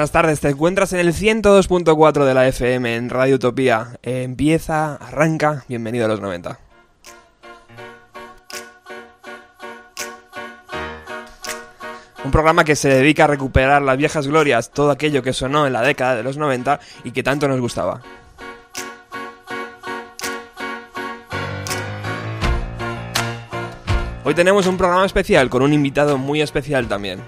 Buenas tardes, te encuentras en el 102.4 de la FM en Radio Utopía. empieza, arranca, bienvenido a los 90. Un programa que se dedica a recuperar las viejas glorias, todo aquello que sonó en la década de los 90 y que tanto nos gustaba. Hoy tenemos un programa especial con un invitado muy especial también.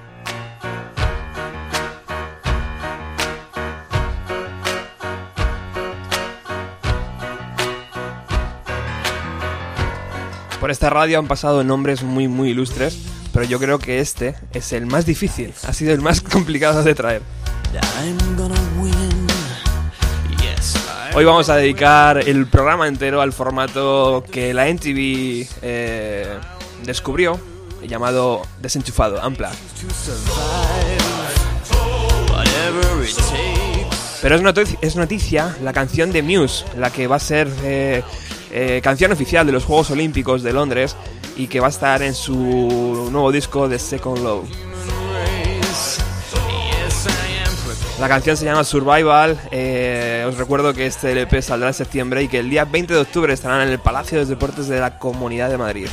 Por esta radio han pasado nombres muy muy ilustres, pero yo creo que este es el más difícil, ha sido el más complicado de traer. Hoy vamos a dedicar el programa entero al formato que la NTV eh, descubrió, llamado desenchufado, Ampla. Pero es noticia, es noticia la canción de Muse, la que va a ser eh, eh, canción oficial de los Juegos Olímpicos de Londres y que va a estar en su nuevo disco The Second Love. La canción se llama Survival. Eh, os recuerdo que este LP saldrá en septiembre y que el día 20 de octubre estarán en el Palacio de Deportes de la Comunidad de Madrid.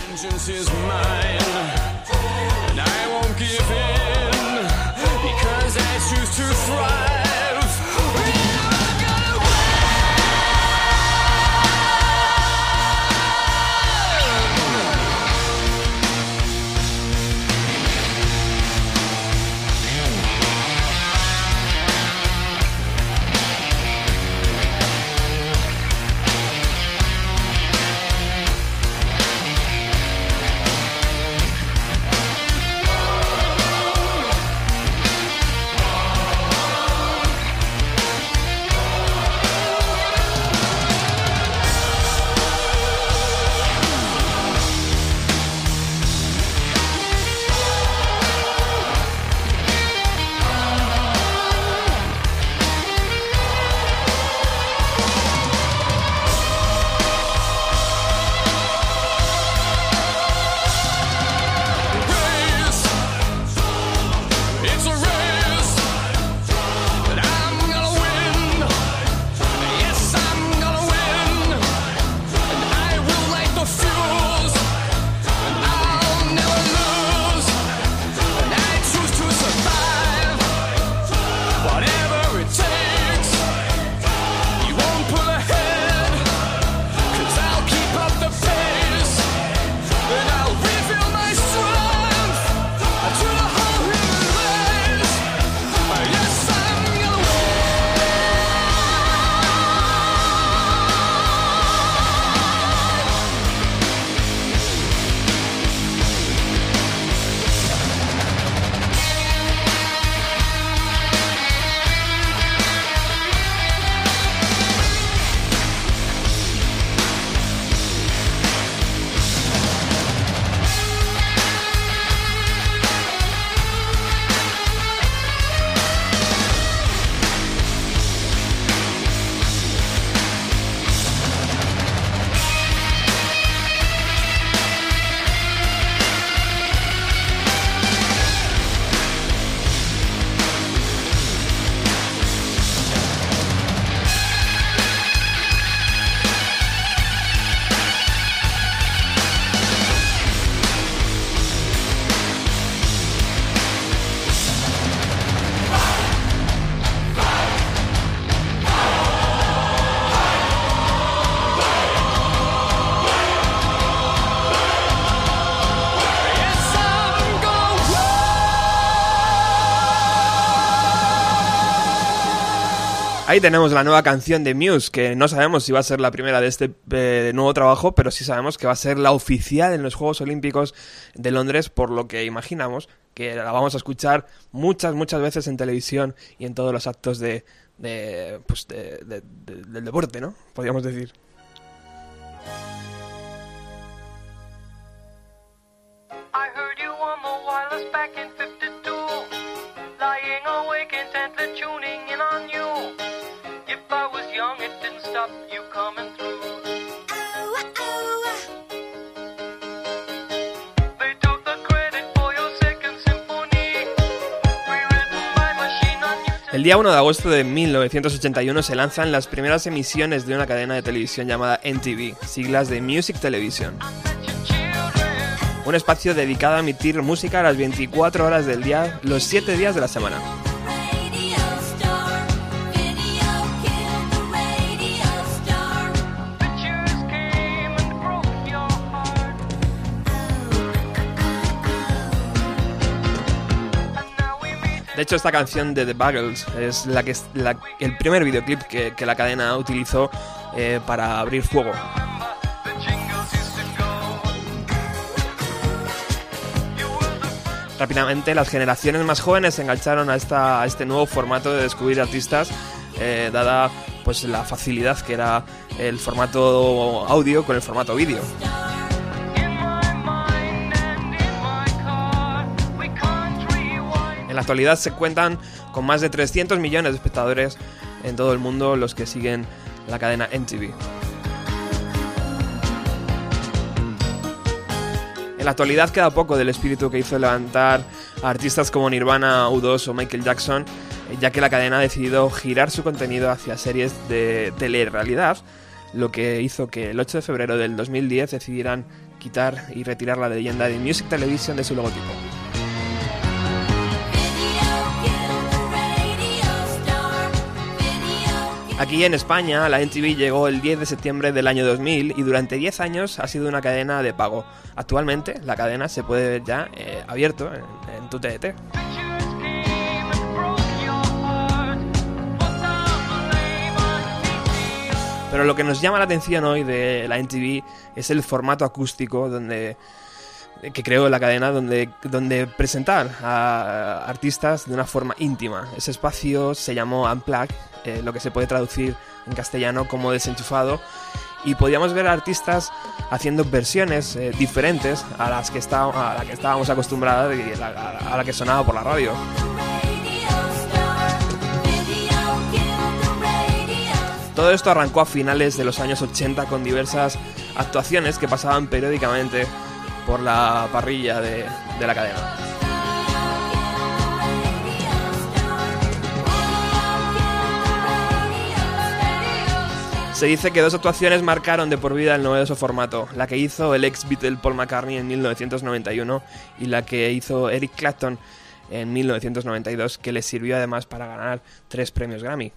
tenemos la nueva canción de Muse, que no sabemos si va a ser la primera de este eh, nuevo trabajo, pero sí sabemos que va a ser la oficial en los Juegos Olímpicos de Londres, por lo que imaginamos que la vamos a escuchar muchas, muchas veces en televisión y en todos los actos de, pues del deporte, ¿no? Podríamos decir. I was young, it didn't stop you coming through. El día 1 de agosto de 1981 se lanzan las primeras emisiones de una cadena de televisión llamada MTV, siglas de Music Television. Un espacio dedicado a emitir música a las 24 horas del día, los 7 días de la semana. De hecho, esta canción de The Buggles es la que el primer videoclip que, la cadena utilizó eh, para abrir fuego. Rápidamente, las generaciones más jóvenes se engancharon a, esta, este nuevo formato de descubrir artistas, eh, dada pues la facilidad que era el formato audio con el formato vídeo. En la actualidad se cuentan con más de 300 millones de espectadores en todo el mundo los que siguen la cadena MTV. En la actualidad queda poco del espíritu que hizo levantar a artistas como Nirvana, U2 o Michael Jackson, ya que la cadena ha decidido girar su contenido hacia series de telerrealidad, lo que hizo que el 8 de febrero del 2010 decidieran quitar y retirar la leyenda de Music Television de su logotipo. Aquí en España, la NTV llegó el 10 de septiembre del año 2000 y durante 10 años ha sido una cadena de pago. Actualmente, la cadena se puede ver ya eh, abierto en, tu TDT. Pero lo que nos llama la atención hoy de la NTV es el formato acústico donde que creó la cadena donde, donde presentar a artistas de una forma íntima. Ese espacio se llamó Unplugged eh, lo que se puede traducir en castellano como desenchufado, y podíamos ver a artistas haciendo versiones eh, diferentes a las que, está, a la que estábamos acostumbrados y a la, que sonaba por la radio. Todo esto arrancó a finales de los años 80 con diversas actuaciones que pasaban periódicamente por la parrilla de la cadena. Se dice que dos actuaciones marcaron de por vida el novedoso formato, la que hizo el ex Beatle Paul McCartney en 1991 y la que hizo Eric Clapton en 1992, que le sirvió además para ganar tres premios Grammy.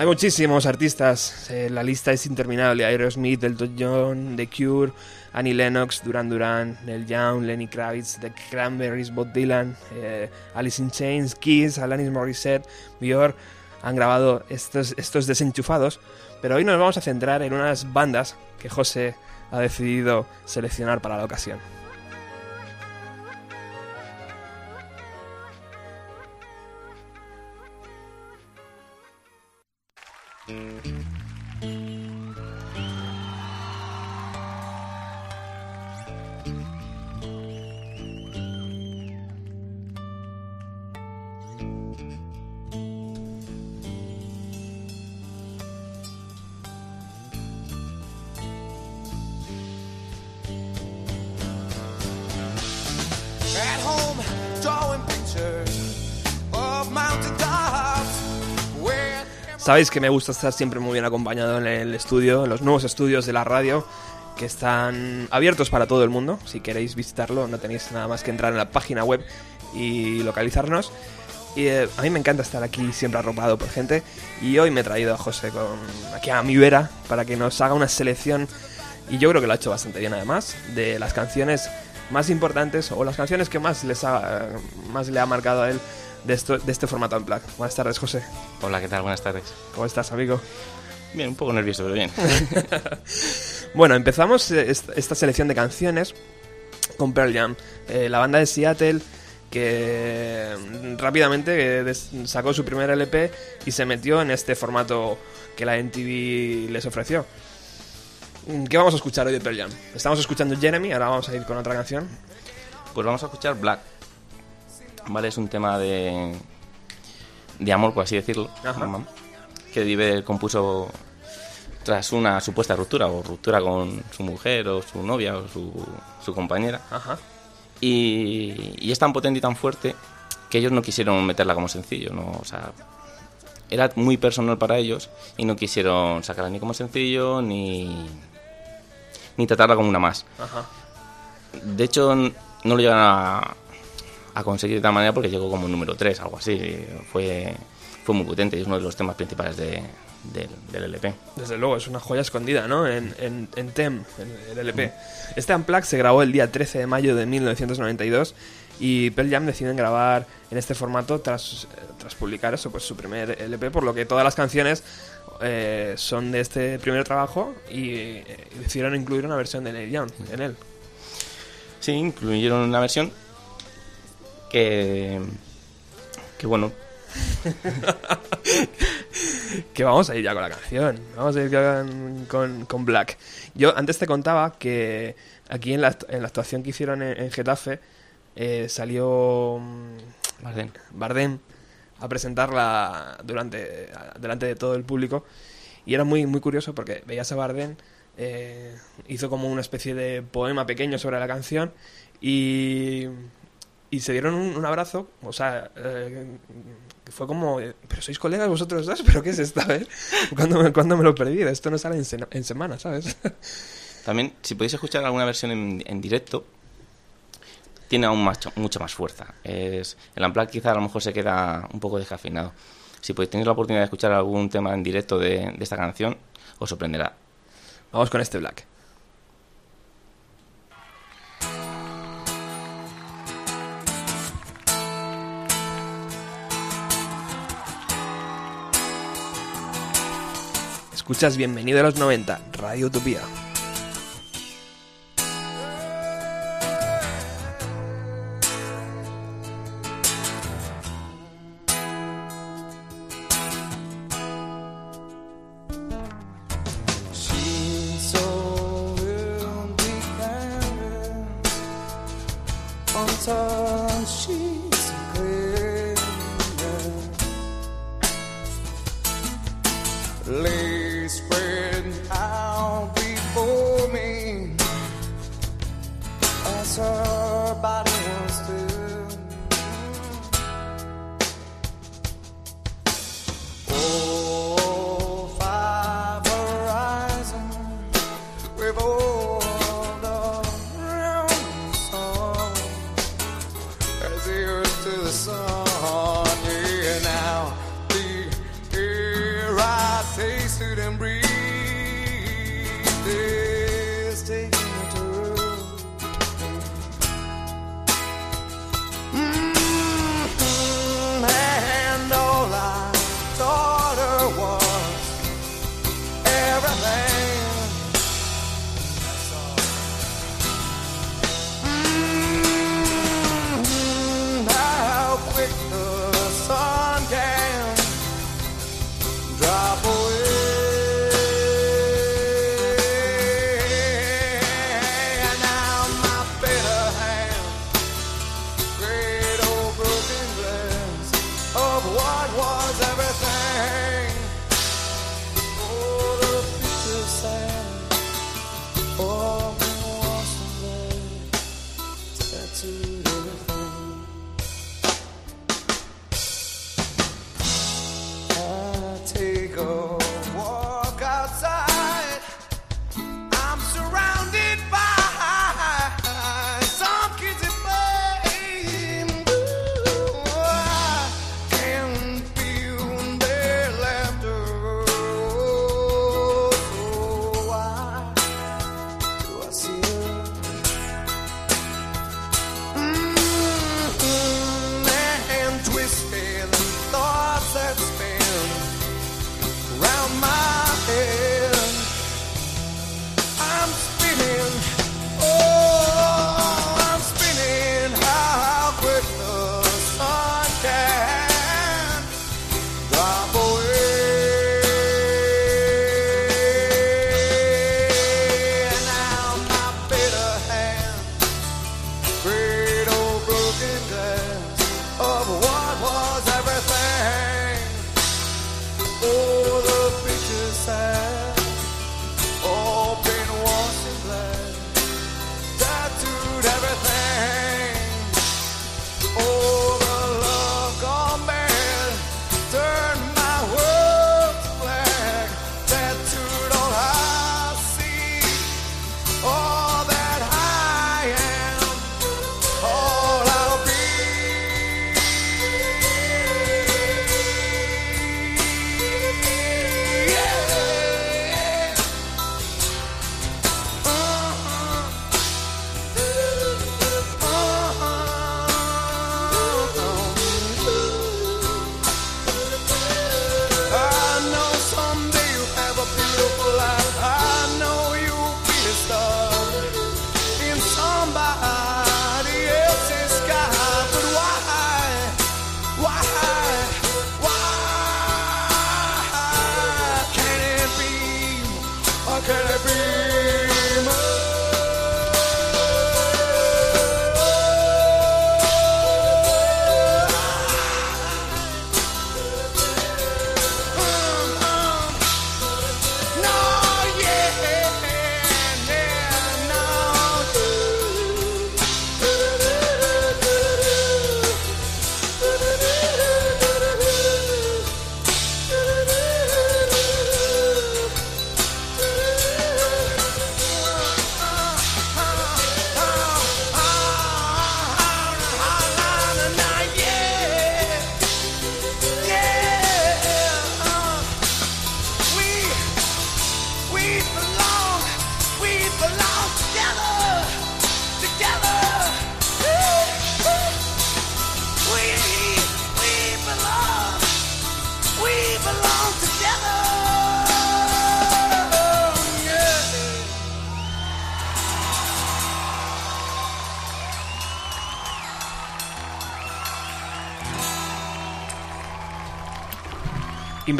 Hay muchísimos artistas, eh, la lista es interminable. Aerosmith, Elton John, The Cure, Annie Lennox, Duran Duran, Neil Young, Lenny Kravitz, The Cranberries, Bob Dylan, eh, Alice in Chains, Kiss, Alanis Morissette, Björk han grabado estos, estos desenchufados, pero hoy nos vamos a centrar en unas bandas que José ha decidido seleccionar para la ocasión. Mm-hmm. Sabéis que me gusta estar siempre muy bien acompañado en el estudio, en los nuevos estudios de la radio, que están abiertos para todo el mundo. Si queréis visitarlo, no tenéis nada más que entrar en la página web y localizarnos. Y eh, a mí me encanta estar aquí siempre arropado por gente. Y hoy me he traído a José con, aquí a mi vera para que nos haga una selección. Y yo creo que lo ha hecho bastante bien además, de las canciones más importantes o las canciones que más, les ha, más le ha marcado a él de, esto, de este formato en Black. Buenas tardes, José. Hola, ¿qué tal? Buenas tardes. ¿Cómo estás, amigo? Bien, un poco nervioso, pero bien. bueno, empezamos eh, esta selección de canciones con Pearl Jam, eh, la banda de Seattle que mm, rápidamente eh, sacó su primer LP y se metió en este formato que la NTV les ofreció. Mm, ¿Qué vamos a escuchar hoy de Pearl Jam? Estamos escuchando Jeremy, ahora vamos a ir con otra canción. Pues vamos a escuchar Black. ¿Vale? Es un tema de, de amor, por así decirlo, Ajá. Que Diver compuso tras una supuesta ruptura, o ruptura con su mujer, o su novia, o su, su compañera. Ajá. Y, y es tan potente y tan fuerte que ellos no quisieron meterla como sencillo, ¿no? O sea, era muy personal para ellos y no quisieron sacarla ni como sencillo ni, ni tratarla como una más. Ajá. De hecho, no lo llegan a, a conseguir de tal manera porque llegó como número 3, algo así. Fue, fue muy potente y es uno de los temas principales de- del, del LP. Desde luego, es una joya escondida, ¿no? En, en, en TEM, en el LP. Este Unplugged se grabó el día 13 de mayo de 1992 y Pearl Jam deciden grabar en este formato tras, tras publicar eso, pues su primer LP, por lo que todas las canciones eh, son de este primer trabajo y eh, decidieron incluir una versión de Neil Young en él. Sí, incluyeron una versión que, que bueno, Que vamos a ir ya con la canción. Vamos a ir con, con- con Black. Yo antes te contaba que aquí en la, en la actuación que hicieron en, en Getafe eh, salió mm, Bardem. Bardem a presentarla durante delante de todo el público y era muy muy curioso porque veías a Bardem eh, hizo como una especie de poema pequeño sobre la canción y y se dieron un, un abrazo o sea eh, fue como eh, pero sois colegas vosotros dos pero qué es esta vez cuando me, cuándo me lo perdí esto no sale en, sena- en semana sabes También, si podéis escuchar alguna versión en, en directo, tiene aún más, mucha más fuerza. Es, el Unplugged quizá a lo mejor se queda un poco descafeinado. Si podéis tener la oportunidad de escuchar algún tema en directo de, de esta canción, os sorprenderá. vamos con este Black Escuchas Bienvenido a los 90, Radio Utopía.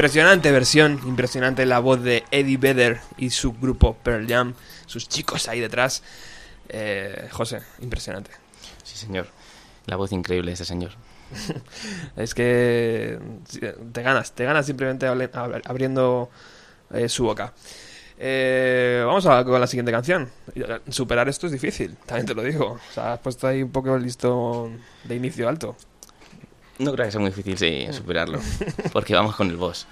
Impresionante versión, impresionante la voz de Eddie Vedder y su grupo Pearl Jam, sus chicos ahí detrás. Eh, José, impresionante. Sí, señor. La voz increíble de ese señor. Es que te ganas, te ganas simplemente abriendo eh, su boca. Eh, vamos a con la siguiente canción. Superar esto es difícil, también te lo digo. O sea, has puesto ahí un poco el listón de inicio alto. No creo que sea muy difícil sí, superarlo. Porque vamos con el boss.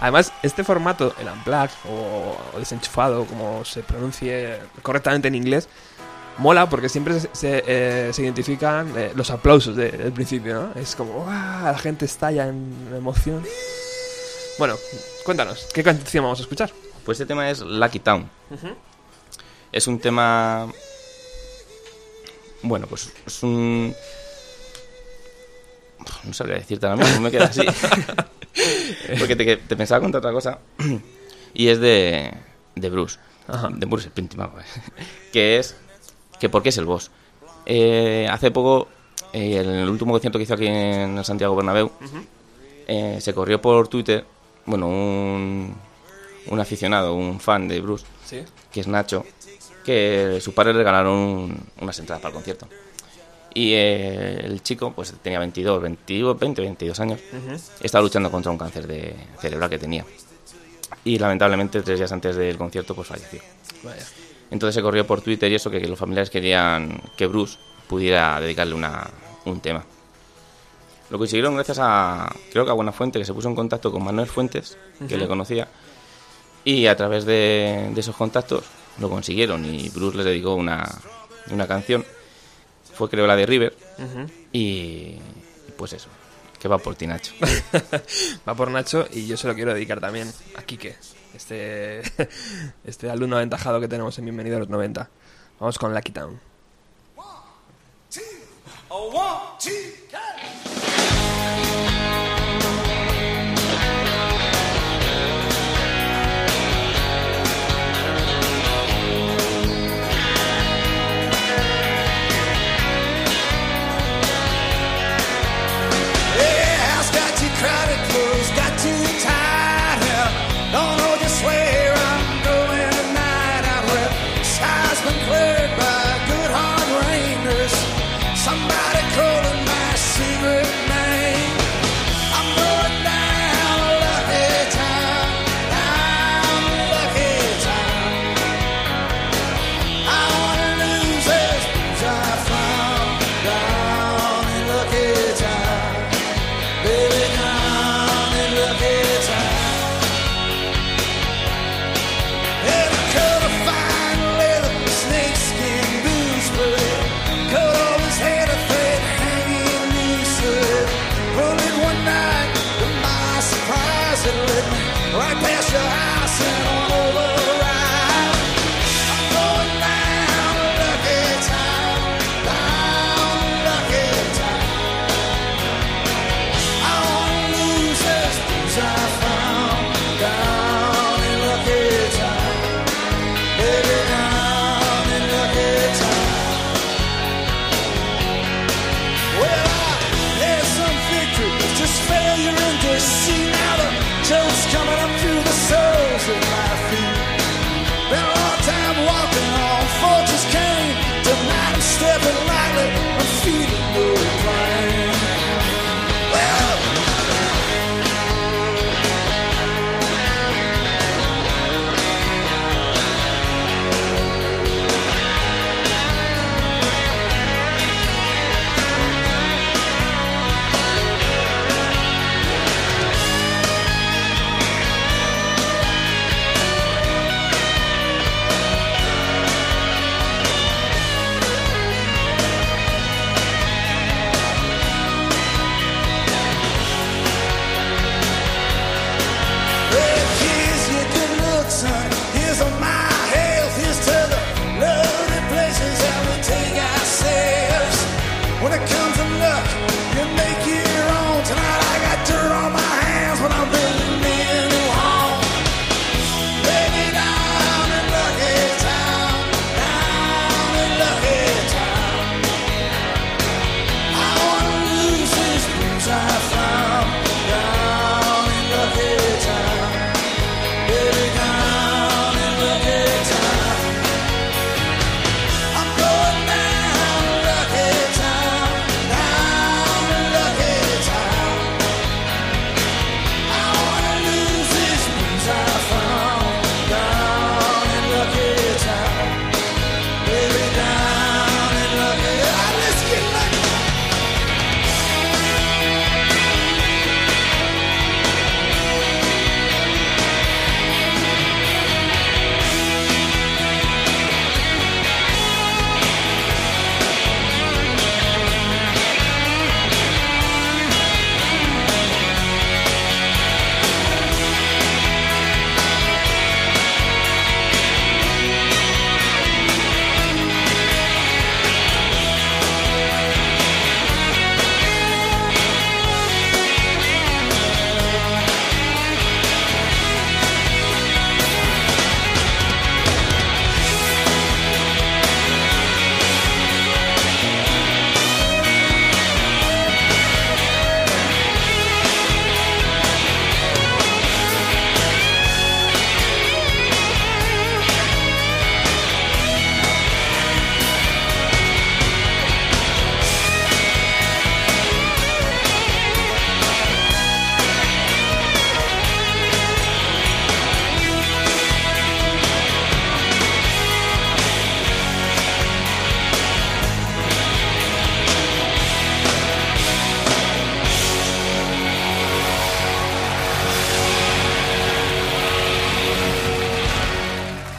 Además, este formato, el unplugged o, o desenchufado, como se pronuncie correctamente en inglés, mola porque siempre se, se, eh, se identifican eh, los aplausos de- del principio, ¿no? Es como, ¡ah! La gente estalla en emoción. Bueno, cuéntanos, ¿qué canción vamos a escuchar? Pues este tema es Lucky Town. Es un tema... Bueno, pues es un... No sabría decirte ahora mismo, me queda así. Porque te, te pensaba contar otra cosa. Y es de, de Bruce. Ajá. De Bruce Springsteen, vamos. Que es... Que ¿Por qué es el boss? Eh, hace poco, eh, el último concierto que hizo aquí en el Santiago Bernabéu, eh, se corrió por Twitter, bueno, un, un aficionado, un fan de Bruce, Sí. que es Nacho, que sus padres le regalaron un- unas entradas para el concierto. Y eh, el chico, pues tenía 22, 22, 20, 22 años, estaba luchando contra un cáncer de cerebral que tenía. Y lamentablemente, tres días antes del concierto, pues falleció. Vaya. Entonces se corrió por Twitter y eso que, que los familiares querían que Bruce pudiera dedicarle una, un tema. Lo consiguieron gracias a, creo que a Buena Fuente, que se puso en contacto con Manuel Fuentes, que le conocía, y a través de, de esos contactos lo consiguieron y Bruce les dedicó una, una canción. Fue creo la de River y pues eso, que va por ti Nacho. Va por Nacho y yo se lo quiero dedicar también a Quique, este, este alumno aventajado que tenemos en Bienvenido a los 90. Vamos con Lucky Town. A one, two. Yeah,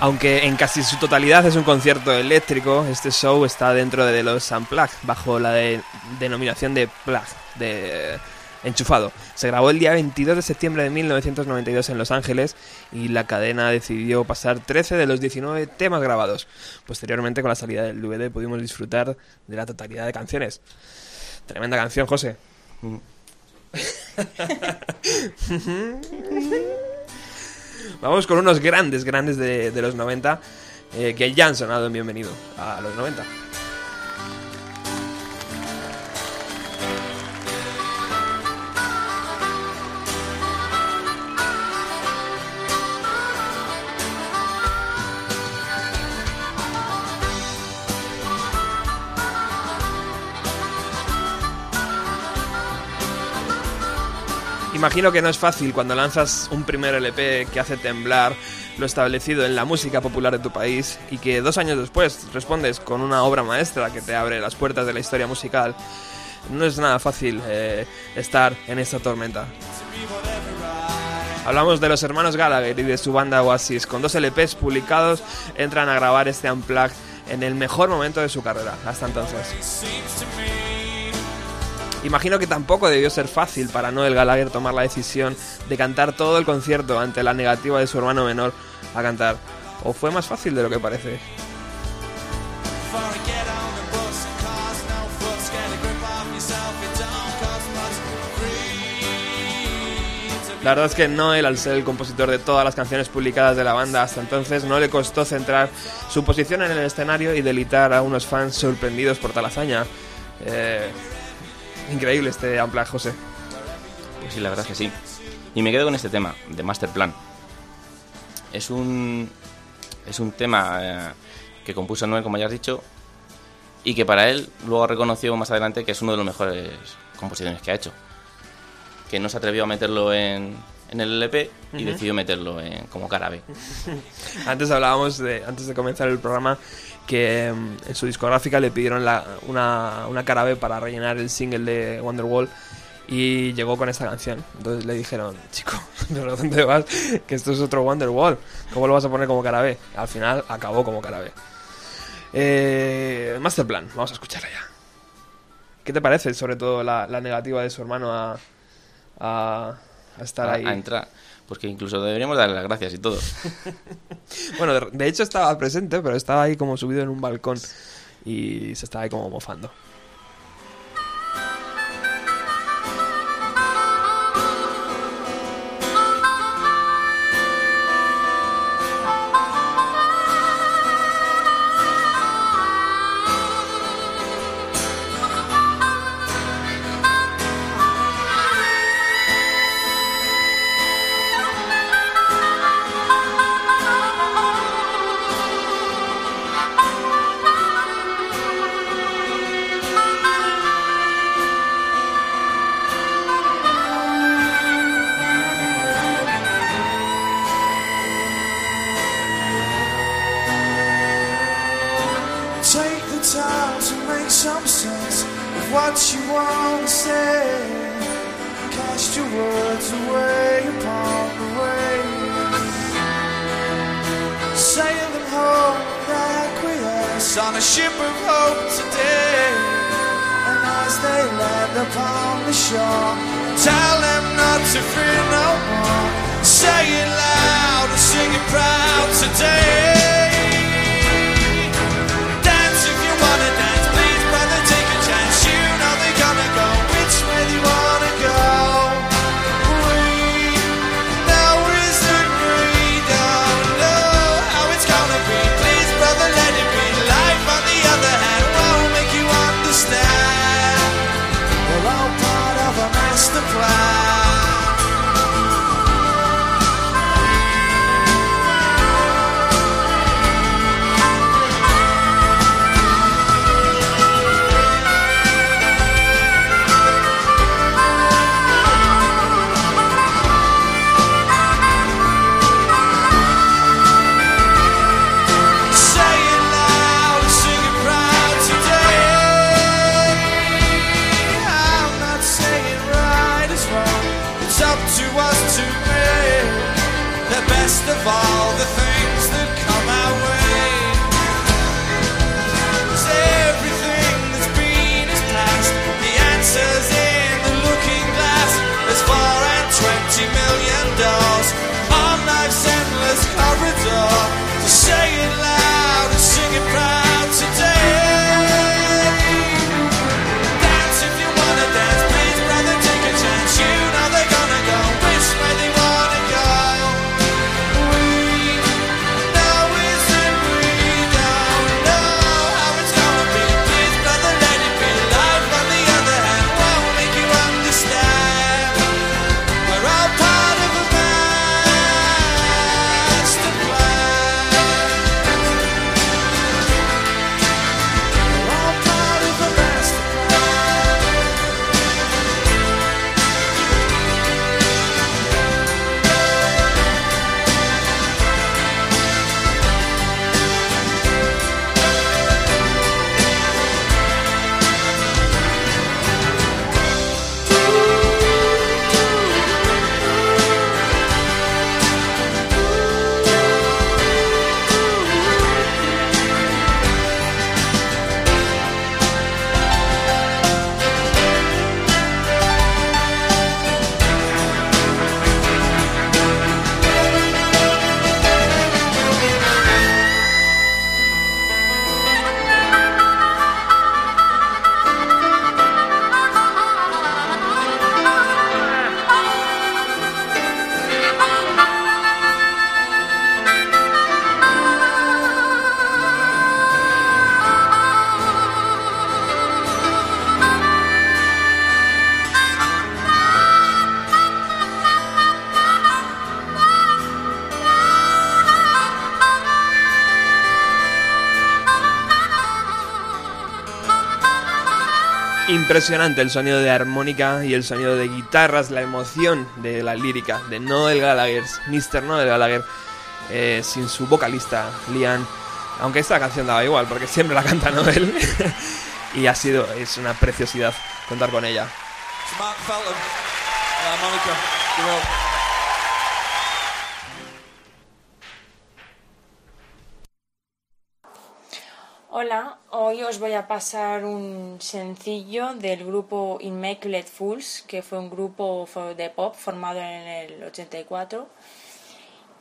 Aunque en casi su totalidad es un concierto eléctrico, este show está dentro de los Unplugged, bajo la de- denominación de plug, de enchufado. Se grabó el día 22 de septiembre de 1992 en Los Ángeles y la cadena decidió pasar 13 de los 19 temas grabados. Posteriormente, con la salida del DVD, pudimos disfrutar de la totalidad de canciones. Tremenda canción, José. Mm. Vamos con unos grandes, grandes de, de los 90 eh, que ya han sonado en Bienvenido a los 90. Imagino que no es fácil cuando lanzas un primer LP que hace temblar lo establecido en la música popular de tu país y que dos años después respondes con una obra maestra que te abre las puertas de la historia musical. No es nada fácil eh, estar en esta tormenta. Hablamos de los hermanos Gallagher y de su banda Oasis. Con dos LPs publicados entran a grabar este Unplugged en el mejor momento de su carrera, hasta entonces. Imagino que tampoco debió ser fácil para Noel Gallagher tomar la decisión de cantar todo el concierto ante la negativa de su hermano menor a cantar. ¿O fue más fácil de lo que parece? La verdad es que Noel, al ser el compositor de todas las canciones publicadas de la banda hasta entonces, no le costó centrar su posición en el escenario y delitar a unos fans sorprendidos por tal hazaña. Eh, increíble este Unplugged, José. Pues sí, la verdad es que sí. Y me quedo con este tema, de Master Plan. Es un, es un tema eh, que compuso Noel, como ya has dicho, y que para él luego reconoció más adelante que es uno de los mejores composiciones que ha hecho. Que no se atrevió a meterlo en, en el LP y decidió meterlo en, como cara B. Antes hablábamos de, antes de comenzar el programa, que mm, en su discográfica le pidieron la- una, una cara B para rellenar el single de Wonderwall y llegó con esta canción. Entonces le dijeron, chico, ¿pero dónde vas? Que esto es otro Wonderwall. ¿Cómo lo vas a poner como cara B? Al final acabó como cara B. Eh, Masterplan, vamos a escucharla ya. ¿Qué te parece, sobre todo, la, la negativa de su hermano a, a, a estar A, ahí? a entrar. Porque incluso deberíamos darle las gracias y todo. Bueno, de, de hecho estaba presente, pero estaba ahí como subido en un balcón y se estaba ahí como mofando. Impresionante el sonido de armónica y el sonido de guitarras, la emoción de la lírica de Noel Gallagher, Mr. Noel Gallagher, eh, sin su vocalista, Liam. Aunque esta canción daba igual, porque siempre la canta Noel. y ha sido, es una preciosidad contar con ella. Uh, Hola, hoy os voy a pasar un sencillo del grupo Immaculate Fools, que fue un grupo de pop formado en el 84,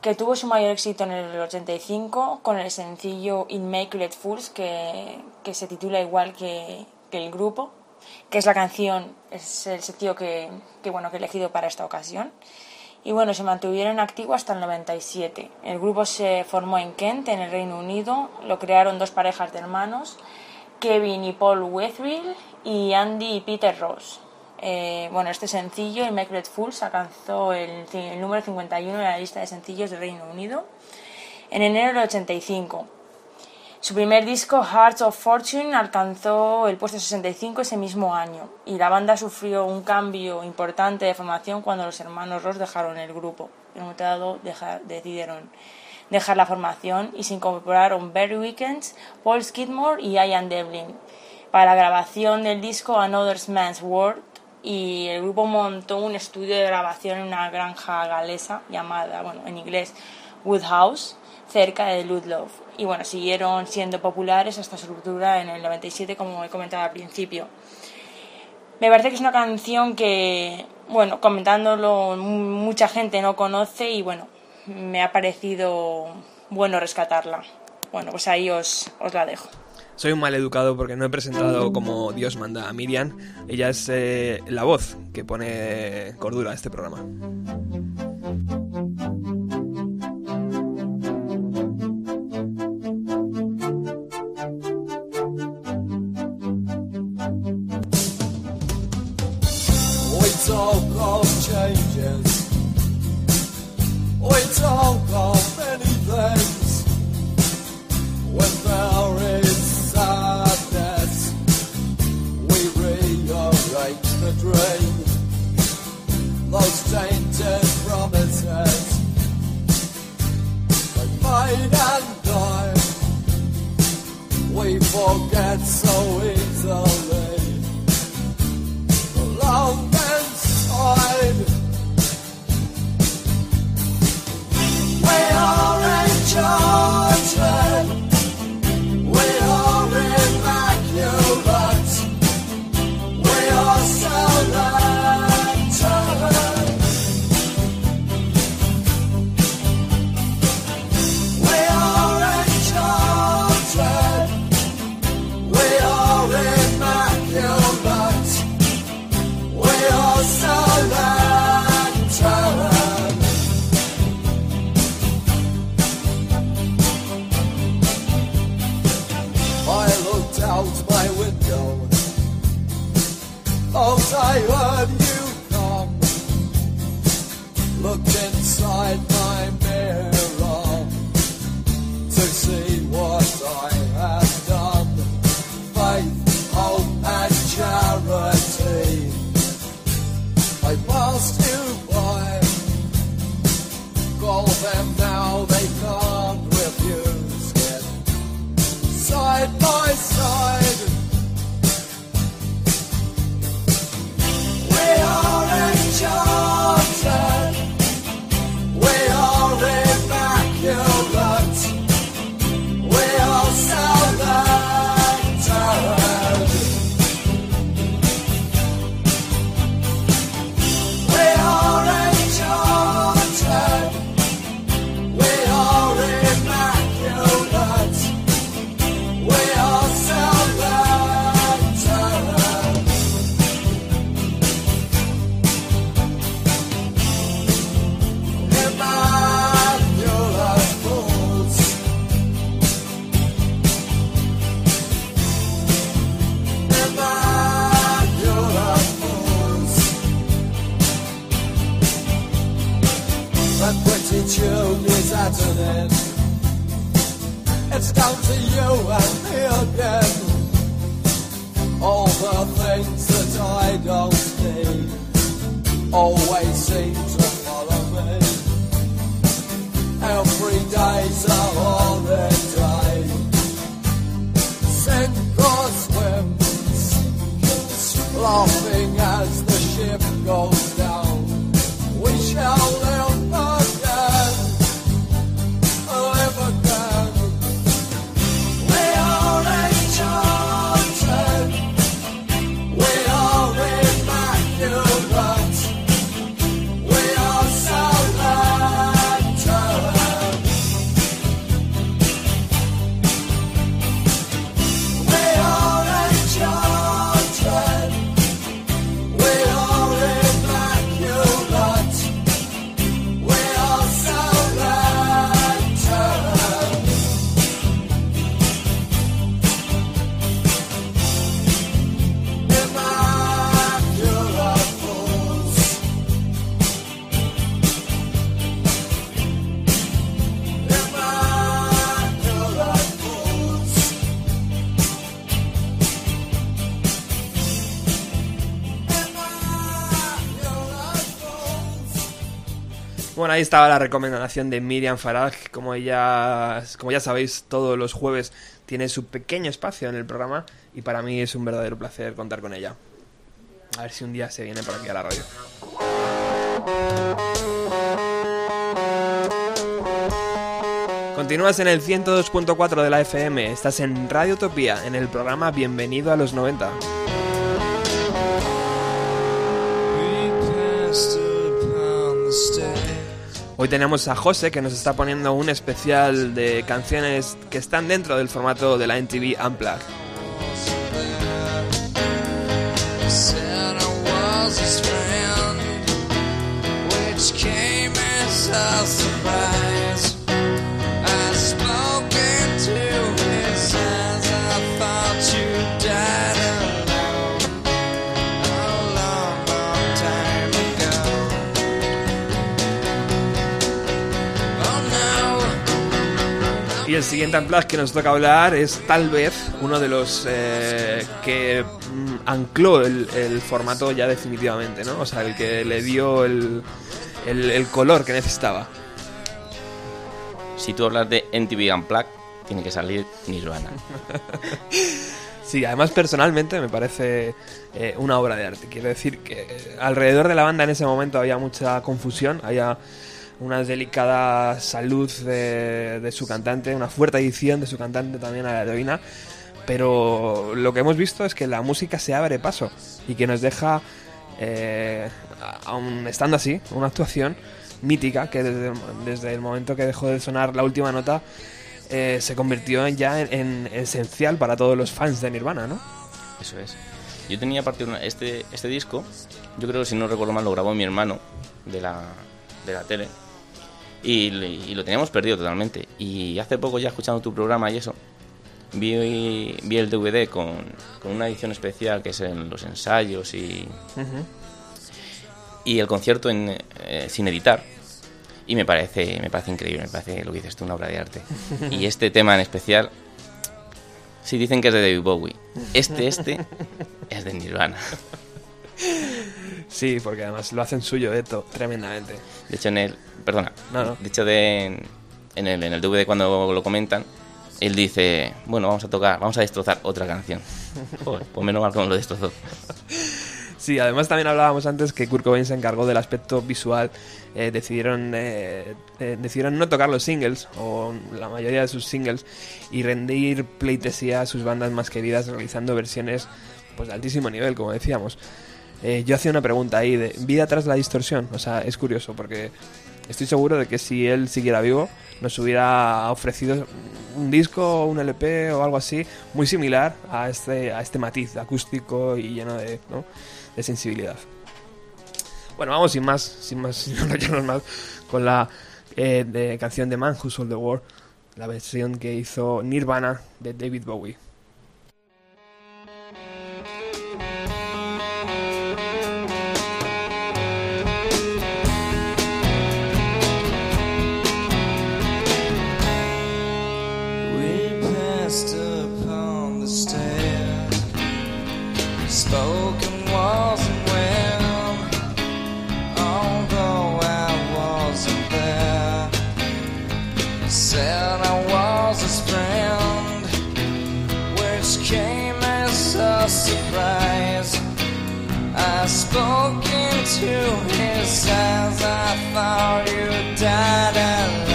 que tuvo su mayor éxito en el 85 con el sencillo Immaculate Fools, que, que se titula igual que, que el grupo, que es la canción, es el sencillo que, que, bueno, que he elegido para esta ocasión. Y bueno, se mantuvieron activos hasta el 97. El grupo se formó en Kent, en el Reino Unido. Lo crearon dos parejas de hermanos, Kevin y Paul Wetherill y Andy y Peter Ross. Eh, bueno, este sencillo, Immaculate Fools, alcanzó el, el número 51 en la lista de sencillos del Reino Unido en enero del 85. Su primer disco, Hearts of Fortune, alcanzó el puesto 65 ese mismo año y la banda sufrió un cambio importante de formación cuando los hermanos Ross dejaron el grupo. En un decidieron dejar la formación y se incorporaron Barry Weekends, Paul Skidmore y Ian Devlin para la grabación del disco Another Man's World y el grupo montó un estudio de grabación en una granja galesa llamada, bueno, en inglés Woodhouse, cerca de Ludlow. Y bueno, siguieron siendo populares hasta su ruptura en el 97, como he comentado al principio. Me parece que es una canción que, bueno, comentándolo, mu- mucha gente no conoce y bueno, me ha parecido bueno rescatarla. Bueno, pues ahí os, os la dejo. Soy un mal educado porque no he presentado como Dios manda a Miriam. Ella es eh, la voz que pone cordura a este programa. We talk of changes. We talk of many things. When there is sadness, we rearrange the dream. Those tainted promises they made and died. We forget so easily Ahí estaba la recomendación de Miriam Farag. Como ya, como ya sabéis, todos los jueves tiene su pequeño espacio en el programa y para mí es un verdadero placer contar con ella. A ver si un día se viene por aquí a la radio. Continúas en el 102.4 de la FM, estás en Radio Utopía, en el programa Bienvenido a los 90. Hoy tenemos a José que nos está poniendo un especial de canciones que están dentro del formato de la NTV Unplugged. El siguiente Unplugged que nos toca hablar es tal vez uno de los eh, que mm, ancló el, el formato ya definitivamente, ¿no? O sea, el que le dio el, el- el color que necesitaba. Si tú hablas de NTV Unplugged, tiene que salir Nirvana. Sí, además personalmente me parece eh, una obra de arte. Quiero decir que eh, alrededor de la banda en ese momento había mucha confusión, había una delicada salud de, su cantante, una fuerte adicción de su cantante también a la heroína, pero lo que hemos visto es que la música se abre paso y que nos deja, eh, aun estando así, una actuación mítica que desde, el momento que dejó de sonar la última nota eh, se convirtió en- ya en, en esencial para todos los fans de Nirvana, ¿no? Eso es. Yo tenía una- este, este disco, yo creo que si no recuerdo mal lo grabó mi hermano de la, de la tele y, lo teníamos perdido totalmente. Y hace poco ya escuchando tu programa y eso, vi, vi el DVD con, con una edición especial que es en los ensayos y, y el concierto en, eh, sin editar. Y me parece, me parece increíble, me parece lo que dices tú, una obra de arte. Y este tema en especial, sí dicen que es de David Bowie. Este, este, es de Nirvana. Sí, porque además lo hacen suyo esto tremendamente. De hecho, en el. Perdona. No, no. De hecho, de, en, el, en el DVD, cuando lo comentan, él dice: Bueno, vamos a tocar, vamos a destrozar otra canción. Joder, pues menos mal que lo destrozó. Sí, además también hablábamos antes que Kurt Cobain se encargó del aspecto visual. Eh, decidieron, eh, eh, decidieron no tocar los singles, o la mayoría de sus singles, y rendir pleitesía a sus bandas más queridas realizando versiones pues, de altísimo nivel, como decíamos. Eh, yo hacía una pregunta ahí de vida tras la distorsión. O sea, es curioso porque estoy seguro de que si él siguiera vivo nos hubiera ofrecido un disco, un LP o algo así muy similar a este, a este matiz acústico y lleno de, ¿no? de sensibilidad. Bueno, vamos sin más, sin más, sin enrollarnos más, con la eh, de canción de Man Who Sold the War, la versión que hizo Nirvana de David Bowie. Spoke into his eyes. I thought you died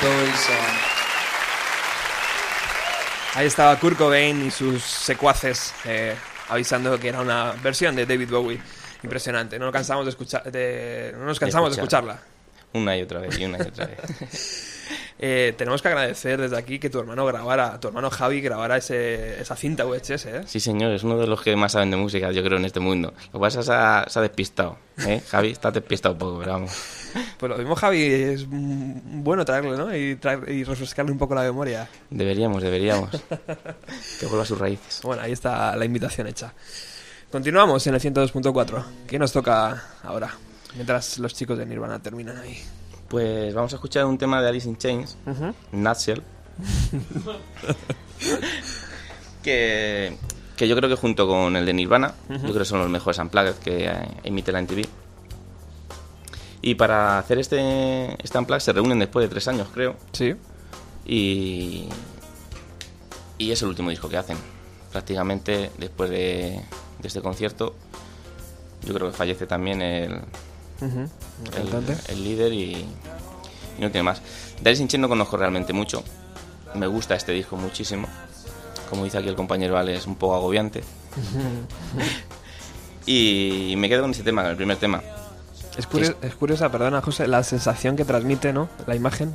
Bowie song. Ahí estaba Kurt Cobain y sus secuaces eh, avisando que era una versión de David Bowie. Impresionante. No nos cansamos de escuchar, de- no nos cansamos de escucharla. escucharla. Una y otra vez, y una y otra vez. Eh, tenemos que agradecer desde aquí que tu hermano grabara, tu hermano Javi grabara ese, esa cinta VHS, ¿eh? Sí, señor, es uno de los que más saben de música, yo creo, en este mundo. Lo que pasa es que se ha, se ha despistado, ¿eh? Javi, está despistado un poco, pero vamos. Pues lo mismo Javi es bueno traerle, ¿no? Y, traer- y refrescarle un poco la memoria. Deberíamos, deberíamos. Que vuelva a sus raíces. Bueno, ahí está la invitación hecha. Continuamos en el 102.4. ¿Qué nos toca ahora? Mientras los chicos de Nirvana terminan ahí. Pues vamos a escuchar un tema de Alice in Chains, Nutshell. que, que yo creo que junto con el de Nirvana, yo creo que son los mejores unplugged que eh, emite la MTV. Y para hacer este, este unplugged se reúnen después de tres años, creo. Sí. Y, y es el último disco que hacen. Prácticamente después de, de este concierto, yo creo que fallece también el, El, líder y, y no tiene más. De Alice in Chains no conozco realmente mucho. Me gusta este disco muchísimo. Como dice aquí el compañero Ale, es un poco agobiante. y me quedo con ese tema, con el primer tema. Es, curio- es curiosa, perdona José, la sensación que transmite, ¿no? La imagen,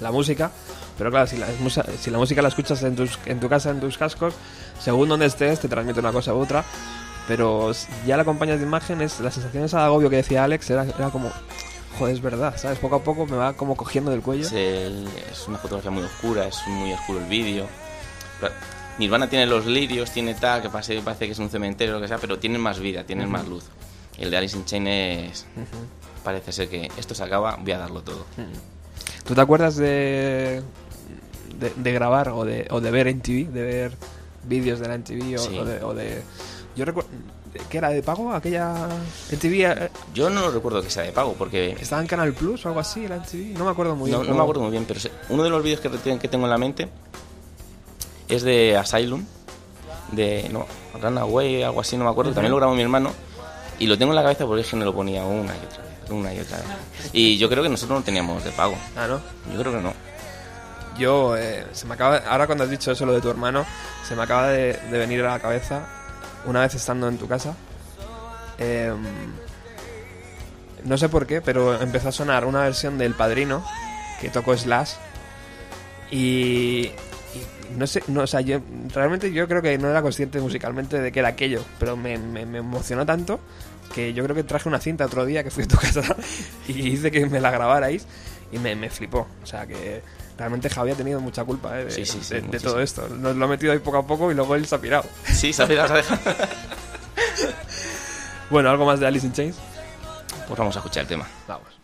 la música. Pero claro, si la, musa- si la música la escuchas en, tus, en tu casa, en tus cascos, según donde estés, te transmite una cosa u otra. Pero ya la acompañas de imagen, es, la sensación esa de agobio que decía Alex era, era como, joder, es verdad, ¿sabes? Poco a poco me va como cogiendo del cuello. Es, el- es una fotografía muy oscura, es muy oscuro el vídeo. Nirvana tiene los lirios, tiene tal, que parece, parece que es un cementerio o lo que sea, pero tienen más vida, tienen más luz. El de Alice in Chains es... Parece ser que esto se acaba, voy a darlo todo. ¿Tú te acuerdas de, de, de grabar o de, o de ver en TV? De ver vídeos de la MTV o, Sí. o de, o de- Yo recuerdo... ¿Qué era? ¿De pago? Aquella... MTV eh, Yo no recuerdo que sea de pago, porque estaba en Canal Plus o algo así, la MTV. No me acuerdo muy no, bien. no me acuerdo muy bien, pero uno de los vídeos que, te- que tengo en la mente es de Asylum, de no, Runaway, algo así, no me acuerdo. También lo grabó mi hermano y lo tengo en la cabeza porque es que me lo ponía una y otra vez, una y otra vez. Y yo creo que nosotros no teníamos de pago. Ah, ¿no? Yo creo que no. Yo, eh, se me acaba, ahora cuando has dicho eso lo de tu hermano, se me acaba de, de venir a la cabeza, una vez estando en tu casa, em, no sé por qué, pero empezó a sonar una versión del Padrino que tocó Slash y, no sé, no, o sea, yo realmente yo creo que no era consciente musicalmente de que era aquello, pero me, me- emocionó tanto que yo creo que traje una cinta otro día que fui a tu casa y hice que me la grabarais y me flipó. O sea que realmente Javi ha tenido mucha culpa eh, de, Sí, sí, sí, de- de muchísimo. todo esto. Nos lo ha metido ahí poco a poco y luego él se ha pirado. Sí, ¿sabes? Vas a dejar? Bueno, algo más de Alice in Chains. Pues vamos a escuchar el tema. Vamos.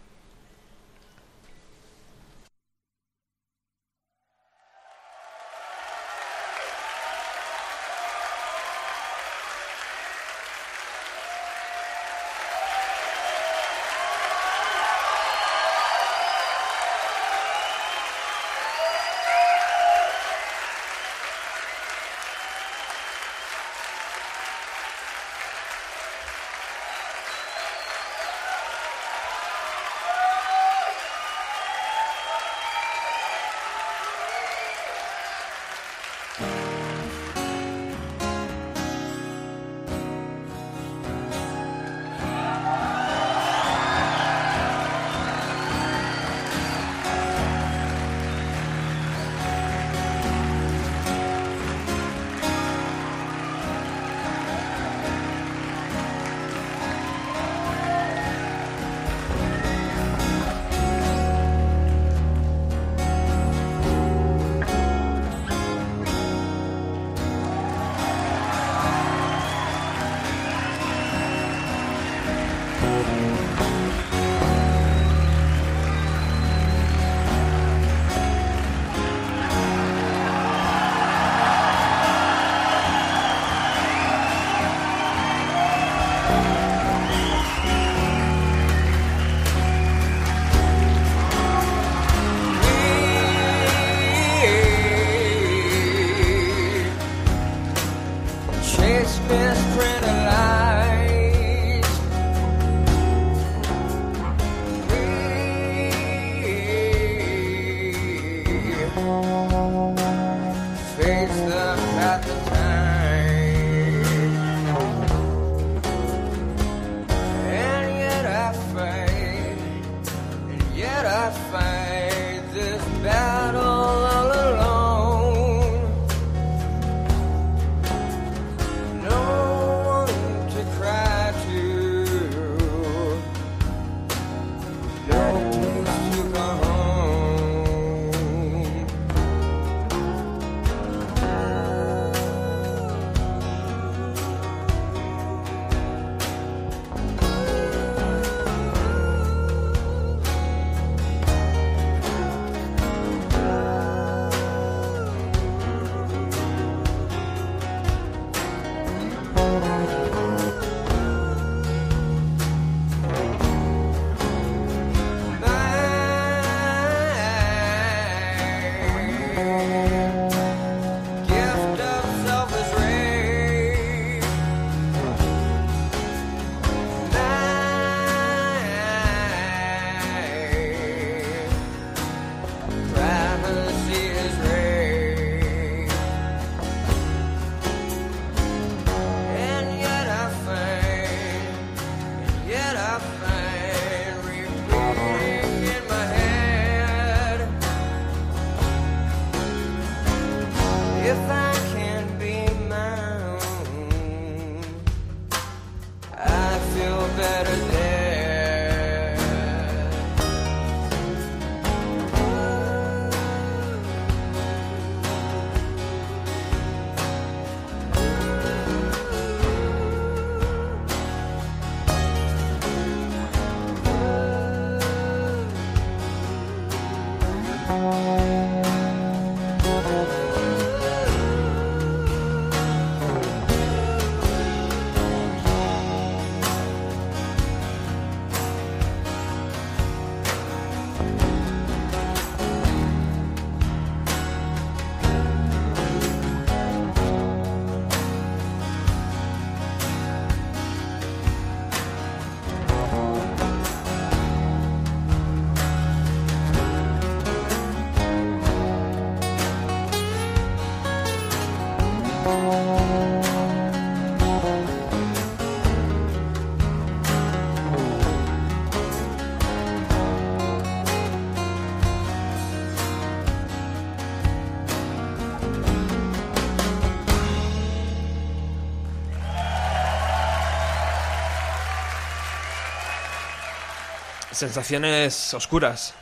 Sensaciones oscuras.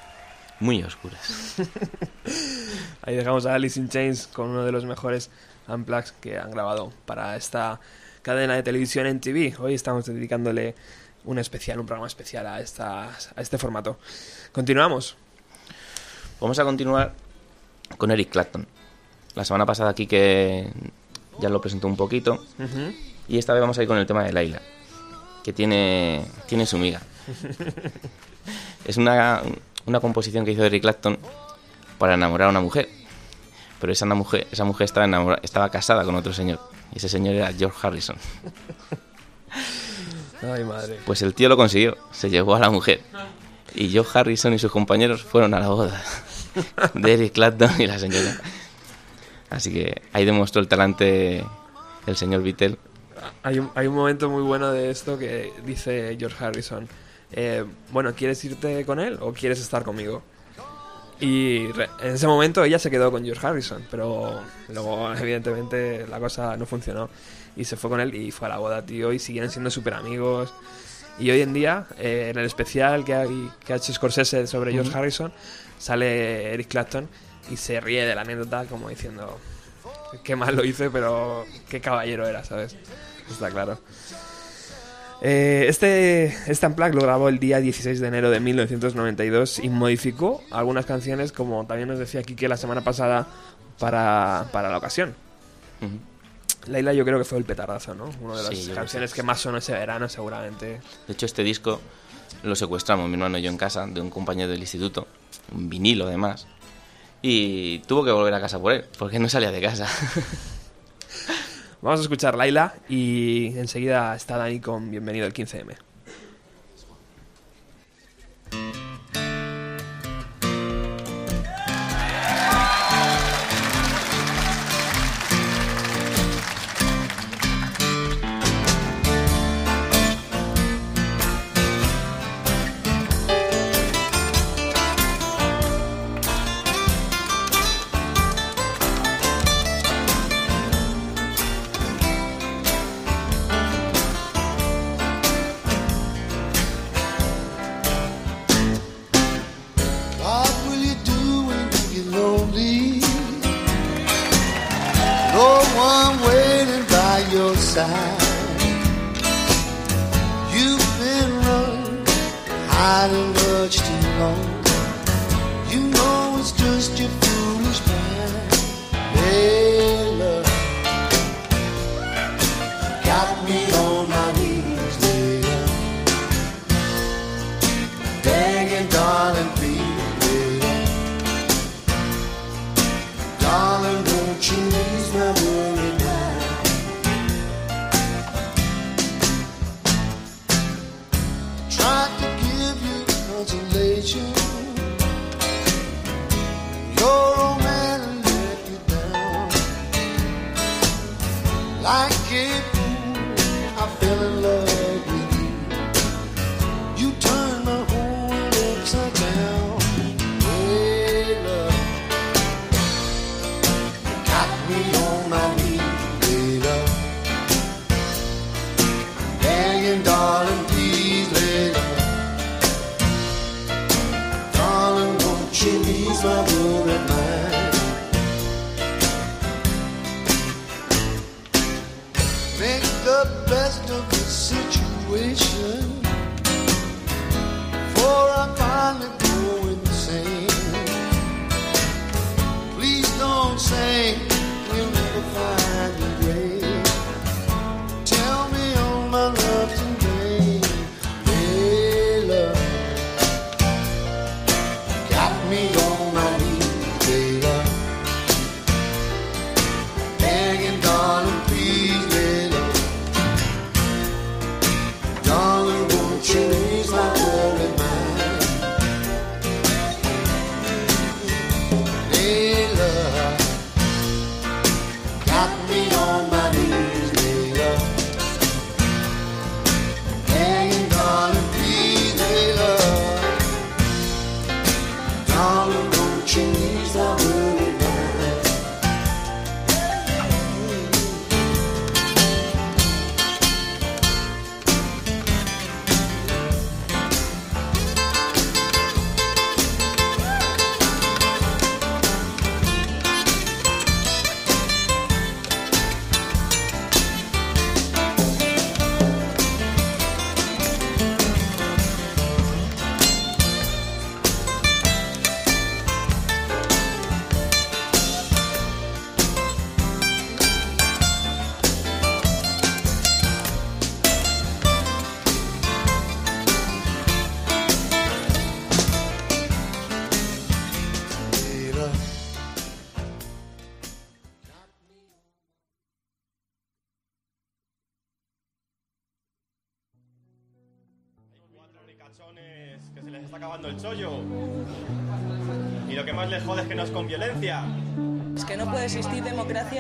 Muy oscuras. Ahí dejamos a Alice in Chains con uno de los mejores unplugs que han grabado para esta cadena de televisión en TV. Hoy estamos dedicándole un especial, un programa especial a, esta, a este formato. Continuamos. Vamos a continuar con Eric Clapton. La semana pasada aquí que ya lo presentó un poquito. Y esta vez vamos a ir con el tema de Laila, que tiene, tiene su miga. es una, una composición que hizo Eric Clapton para enamorar a una mujer. Pero esa una mujer, esa mujer estaba, enamora- estaba casada con otro señor. Y ese señor era George Harrison. Ay, madre. Pues el tío lo consiguió, se llevó a la mujer. Y George Harrison y sus compañeros fueron a la boda de Eric Clapton y la señora. Así que ahí demostró el talante el señor Beatle. Hay un, hay un momento muy bueno de esto que dice George Harrison. Eh, bueno, ¿quieres irte con él o quieres estar conmigo? Y en ese momento ella se quedó con George Harrison, pero luego evidentemente la cosa no funcionó y se fue con él y fue a la boda, tío, y siguieron siendo súper amigos. Y hoy en día, eh, en el especial que, hay, que ha hecho Scorsese sobre George Harrison, sale Eric Clapton y se ríe de la anécdota como diciendo, qué mal lo hice, pero qué caballero era, ¿sabes? Está claro. Eh, este, este Unplugged lo grabó el día 16 de enero de 1992 y modificó algunas canciones, como también nos decía Kike la semana pasada, para, para la ocasión. Ujú. Laila yo creo que fue el petardazo, ¿no? Una de las Sí, canciones que más sonó ese verano seguramente. De hecho, este disco lo secuestramos mi hermano y yo en casa de un compañero del instituto, un vinilo además, y tuvo que volver a casa por él, porque no salía de casa. Vamos a escuchar Laila y enseguida está Dani con Bienvenido al 15M. No one waiting by your side. You've been running, hiding much too long. You know it's just your All the coaching needs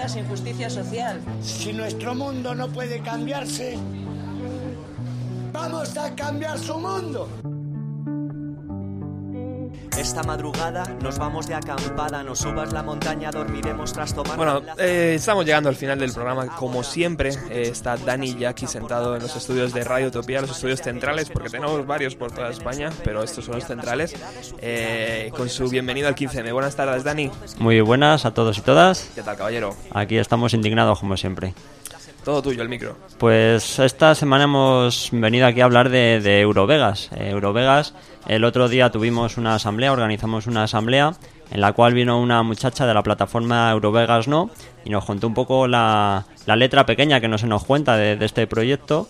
social. Si nuestro mundo no puede cambiarse, vamos a cambiar su mundo. Esta madrugada nos vamos de acampada, nos subas la montaña, dormiremos tras tomar. Bueno, eh, estamos llegando al final del programa. Como siempre, eh, está Dani y Jackie sentado en los estudios de Radio Utopía, los estudios centrales, porque tenemos varios por toda España, pero estos son los centrales, eh, con su bienvenido al 15M. Buenas tardes, Dani. Muy buenas a todos y todas. ¿Qué tal, caballero? Aquí estamos indignados como siempre. Todo tuyo, el micro. Pues esta semana hemos venido aquí a hablar de, Eurovegas. Eh, Eurovegas, el otro día tuvimos una asamblea, organizamos una asamblea en la cual vino una muchacha de la plataforma Eurovegas No y nos contó un poco la, la letra pequeña que no se nos cuenta de, de este proyecto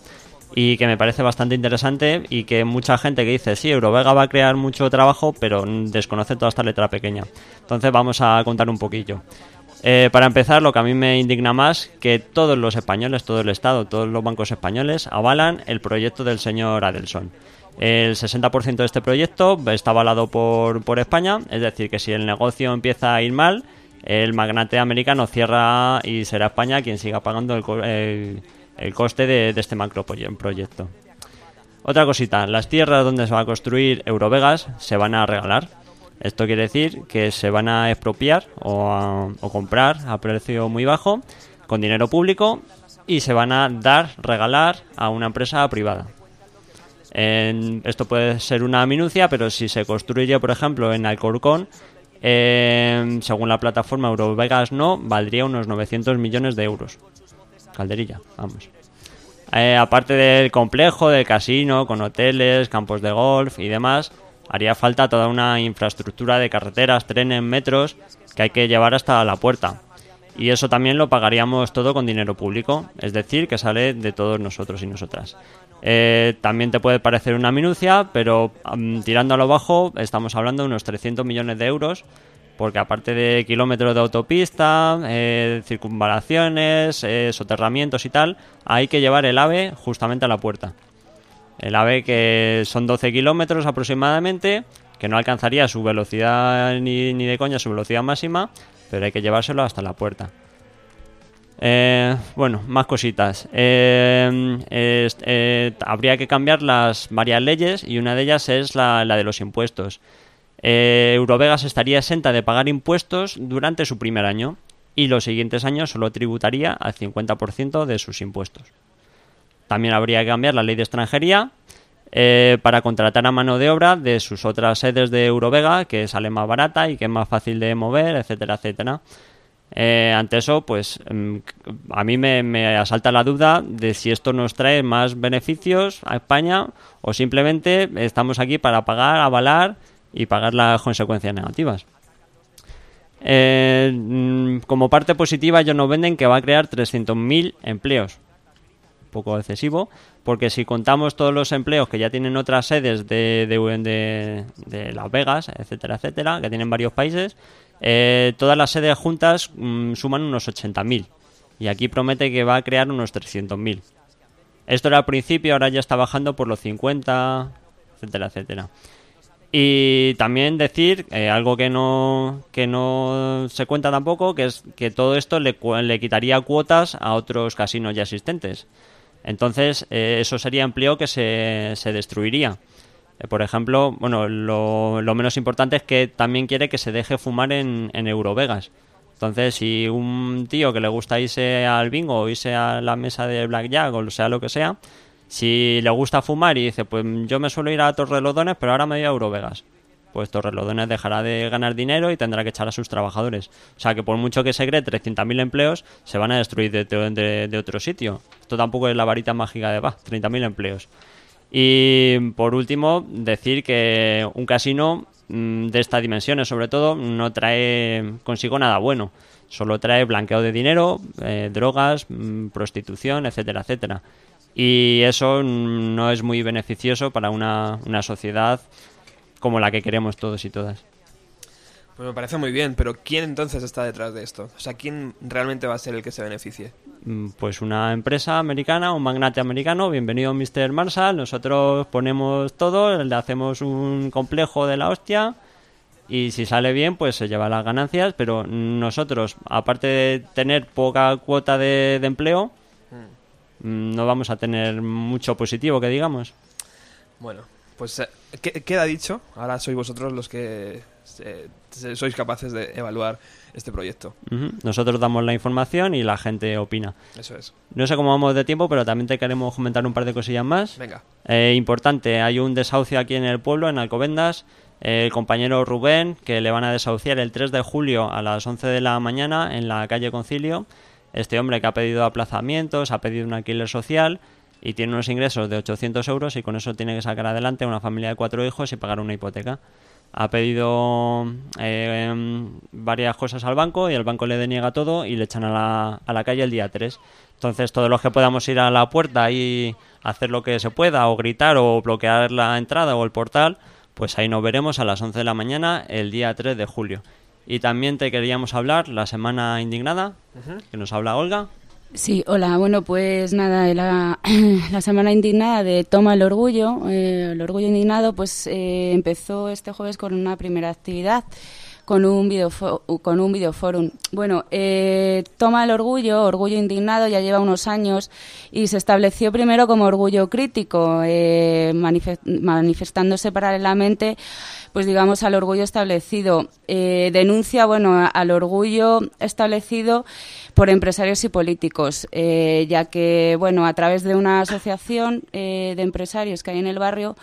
y que me parece bastante interesante y que mucha gente que dice, sí, Eurovega va a crear mucho trabajo, pero desconoce toda esta letra pequeña. Entonces vamos a contar un poquillo. Eh, para empezar, lo que a mí me indigna más, que todos los españoles, todo el Estado, todos los bancos españoles avalan el proyecto del señor Adelson. El 60% de este proyecto está avalado por, por España, es decir, que si el negocio empieza a ir mal, el magnate americano cierra y será España quien siga pagando el, el- coste de, de este macro proye- proyecto. Otra cosita, las tierras donde se va a construir Eurovegas se van a regalar. Esto quiere decir que se van a expropiar o, comprar a precio muy bajo con dinero público y se van a dar, regalar a una empresa privada. Esto puede ser una minucia, pero si se construye, por ejemplo, en Alcorcón, eh, según la plataforma Eurovegas No, valdría unos 900 millones de euros. Calderilla, vamos. Eh, aparte del complejo, del casino, con hoteles, campos de golf y demás, haría falta toda una infraestructura de carreteras, trenes, metros que hay que llevar hasta la puerta. Y eso también lo pagaríamos todo con dinero público, es decir, que sale de todos nosotros y nosotras. Eh, también te puede parecer una minucia, pero mm, tirando a lo bajo estamos hablando de unos 300 millones de euros, porque aparte de kilómetros de autopista, eh, circunvalaciones, eh, soterramientos y tal, hay que llevar el AVE justamente a la puerta. El AVE que son 12 kilómetros aproximadamente, que no alcanzaría su velocidad ni, ni de coña su velocidad máxima, pero hay que llevárselo hasta la puerta. Eh, bueno, más cositas. Eh, eh, habría que cambiar las varias leyes y una de ellas es la, la de los impuestos. Eh, Eurovegas estaría exenta de pagar impuestos durante su primer año y los siguientes años solo tributaría al 50% de sus impuestos. También habría que cambiar la ley de extranjería eh, para contratar a mano de obra de sus otras sedes de Eurovega, que sale más barata y que es más fácil de mover, etcétera, etcétera. Eh, ante eso, pues mm, a mí me, asalta la duda de si esto nos trae más beneficios a España o simplemente estamos aquí para pagar, avalar y pagar las consecuencias negativas. Eh, mm, como parte positiva, ellos nos venden que va a crear 300.000 empleos. Poco excesivo, porque si contamos todos los empleos que ya tienen otras sedes de, de, de- Las Vegas, etcétera, etcétera, que tienen varios países, eh, todas las sedes juntas mm, suman unos 80.000. Y aquí promete que va a crear unos 300.000. Esto era al principio, ahora ya está bajando por los 50, etcétera, etcétera. Y también decir eh, algo que no, que no se cuenta tampoco, que es que todo esto le, le quitaría cuotas a otros casinos ya existentes. Entonces, eh, eso sería empleo que se, se destruiría. Eh, por ejemplo, bueno, lo, menos importante es que también quiere que se deje fumar en, en Eurovegas. Entonces, si un tío que le gusta irse al bingo o irse a la mesa de blackjack o sea lo que sea, si le gusta fumar y dice, pues yo me suelo ir a Torrelodones, pero ahora me voy a Eurovegas. Pues Torrelodones dejará de ganar dinero y tendrá que echar a sus trabajadores. O sea que por mucho que se cree 300.000 empleos, se van a destruir de, de- de otro sitio. Esto tampoco es la varita mágica de, va, 30.000 empleos. Y por último, decir que un casino mm, de estas dimensiones, sobre todo, no trae consigo nada bueno. Solo trae blanqueo de dinero, eh, drogas, mm, prostitución, etcétera, etcétera. Y eso mm, no es muy beneficioso para una, una sociedad como la que queremos todos y todas. Pues me parece muy bien, pero ¿quién entonces está detrás de esto? O sea, ¿quién realmente va a ser el que se beneficie? Mm, Pues una empresa americana, un magnate americano, bienvenido Mr. Marshall, nosotros ponemos todo, le hacemos un complejo de la hostia y si sale bien pues se lleva las ganancias, pero nosotros, aparte de tener poca cuota de, de empleo, mm, no vamos a tener mucho positivo que digamos. Bueno, pues eh, que- queda dicho. Ahora sois vosotros los que eh, sois capaces de evaluar este proyecto. Nosotros damos la información y la gente opina. Eso es. No sé cómo vamos de tiempo, pero también te queremos comentar un par de cosillas más. Venga. Eh, importante, hay un desahucio aquí en el pueblo, en Alcobendas. Eh, el compañero Rubén, que le van a desahuciar el 3 de julio a las 11 de la mañana en la calle Concilio. Este hombre que ha pedido aplazamientos, ha pedido un alquiler social y tiene unos ingresos de 800 euros y con eso tiene que sacar adelante una familia de cuatro hijos y pagar una hipoteca. Ha pedido eh, varias cosas al banco y el banco le deniega todo y le echan a la, a la calle el día 3. Entonces todos los que podamos ir a la puerta y hacer lo que se pueda o gritar o bloquear la entrada o el portal, pues ahí nos veremos a las 11 de la mañana el día 3 de julio. Y también te queríamos hablar la semana indignada, que nos habla Olga. Sí, hola. Bueno, pues nada, la, semana indignada de Toma el Orgullo, eh, el Orgullo Indignado, pues eh, empezó este jueves con una primera actividad, con un videofo- con un videoforum. Bueno, eh, Toma el Orgullo, Orgullo Indignado, ya lleva unos años y se estableció primero como Orgullo Crítico, eh, manife- manifestándose paralelamente pues digamos al orgullo establecido Eh, denuncia bueno al orgullo establecido por empresarios y políticos eh, ya que bueno a través de una asociación eh, de empresarios que hay en el barrio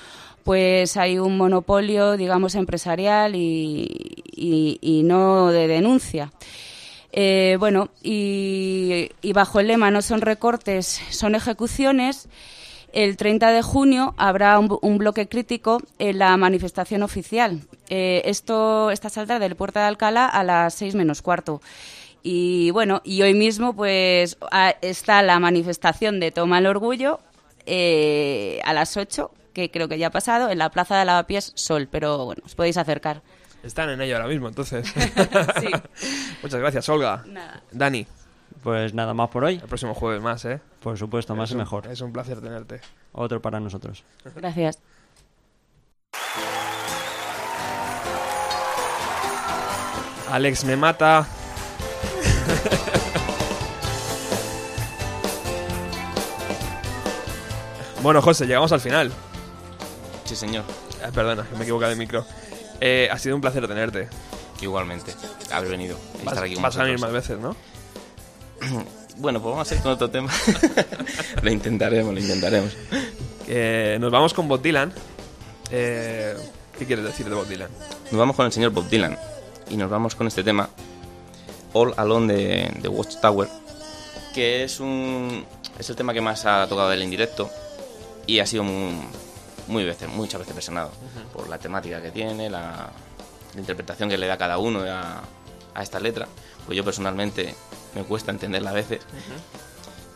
pues hay un monopolio digamos empresarial y, y- no de denuncia eh, bueno, y, bajo el lema no son recortes, son ejecuciones, el 30 de junio habrá un, bloque crítico en la manifestación oficial. Esto esta saldrá del Puerto de Alcalá a las 6 menos cuarto. Y bueno, y hoy mismo pues a- está la manifestación de Toma el Orgullo eh, a las 8, que creo que ya ha pasado, en la Plaza de Lavapiés Sol, pero bueno, os podéis acercar. Están en ello ahora mismo, entonces. Sí. Muchas gracias, Olga. Nada. Dani. Pues nada más por hoy. El próximo jueves más, ¿eh? Por supuesto, más Es y un- mejor. Es un placer tenerte. Otro para nosotros. Gracias. Alex me mata. bueno, José, llegamos al final. Sí, señor. Ah, perdona, que me he equivocado de micro. Eh, ha sido un placer tenerte. Igualmente, haber venido. y Vas, estar aquí con vas a venir más veces, ¿no? Bueno, pues vamos a ir con otro tema. lo intentaremos, lo intentaremos. Eh, nos vamos con Bob Dylan. Eh, ¿Qué quieres decir de Bob Dylan? Nos vamos con el señor Bob Dylan y nos vamos con este tema, All Alone de, de Watchtower, que es un es el tema que más ha tocado él en directo y ha sido muy, muy veces, muchas veces versionado por la temática que tiene, la, la interpretación que le da cada uno a, a esta letra. Pues yo personalmente me cuesta entenderla a veces.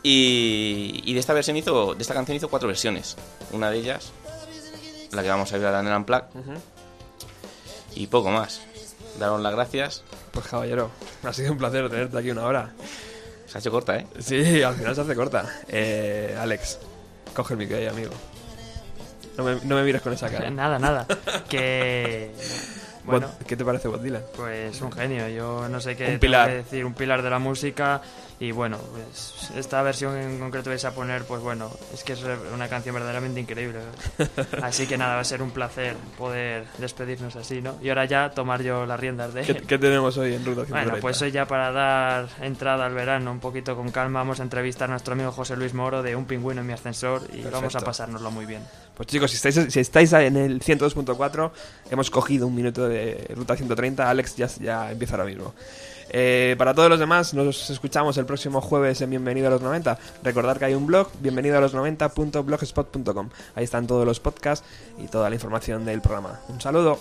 Y, y de esta versión hizo, de esta canción hizo cuatro versiones. Una de ellas, la que vamos a ver ahora en el Unplugged, y poco más. Daros las gracias. Pues caballero, ha sido un placer tenerte aquí una hora. Se ha hecho corta, ¿eh? Sí, al final se hace corta. Eh, Alex, coge el micro ahí, amigo. No me, no me mires con esa cara. Nada, nada. Que. Bueno, ¿Qué te parece Bob Dylan? pues un genio. Yo no sé qué Un pilar. que decir, un pilar de la música. Y bueno, pues esta versión en concreto vais a poner, pues bueno, es que es una canción verdaderamente increíble. Así que nada, va a ser un placer poder despedirnos así, ¿no? Y ahora ya tomar yo las riendas de. ¿Qué, qué tenemos hoy en Ruta 130? Bueno, pues hoy ya para dar entrada al verano un poquito con calma, vamos a entrevistar a nuestro amigo José Luis Moro de Un pingüino en mi ascensor y vamos a pasárnoslo muy bien. Pues chicos, si estáis, si estáis en el 102.4, hemos cogido un minuto de Ruta 130. Alex ya, ya empieza ahora mismo. Eh, para todos los demás, nos escuchamos el próximo jueves en Bienvenido a los 90. Recordad que hay un blog, bienvenido a los 90.blogspot.com. Ahí están todos los podcasts y toda la información del programa. Un saludo.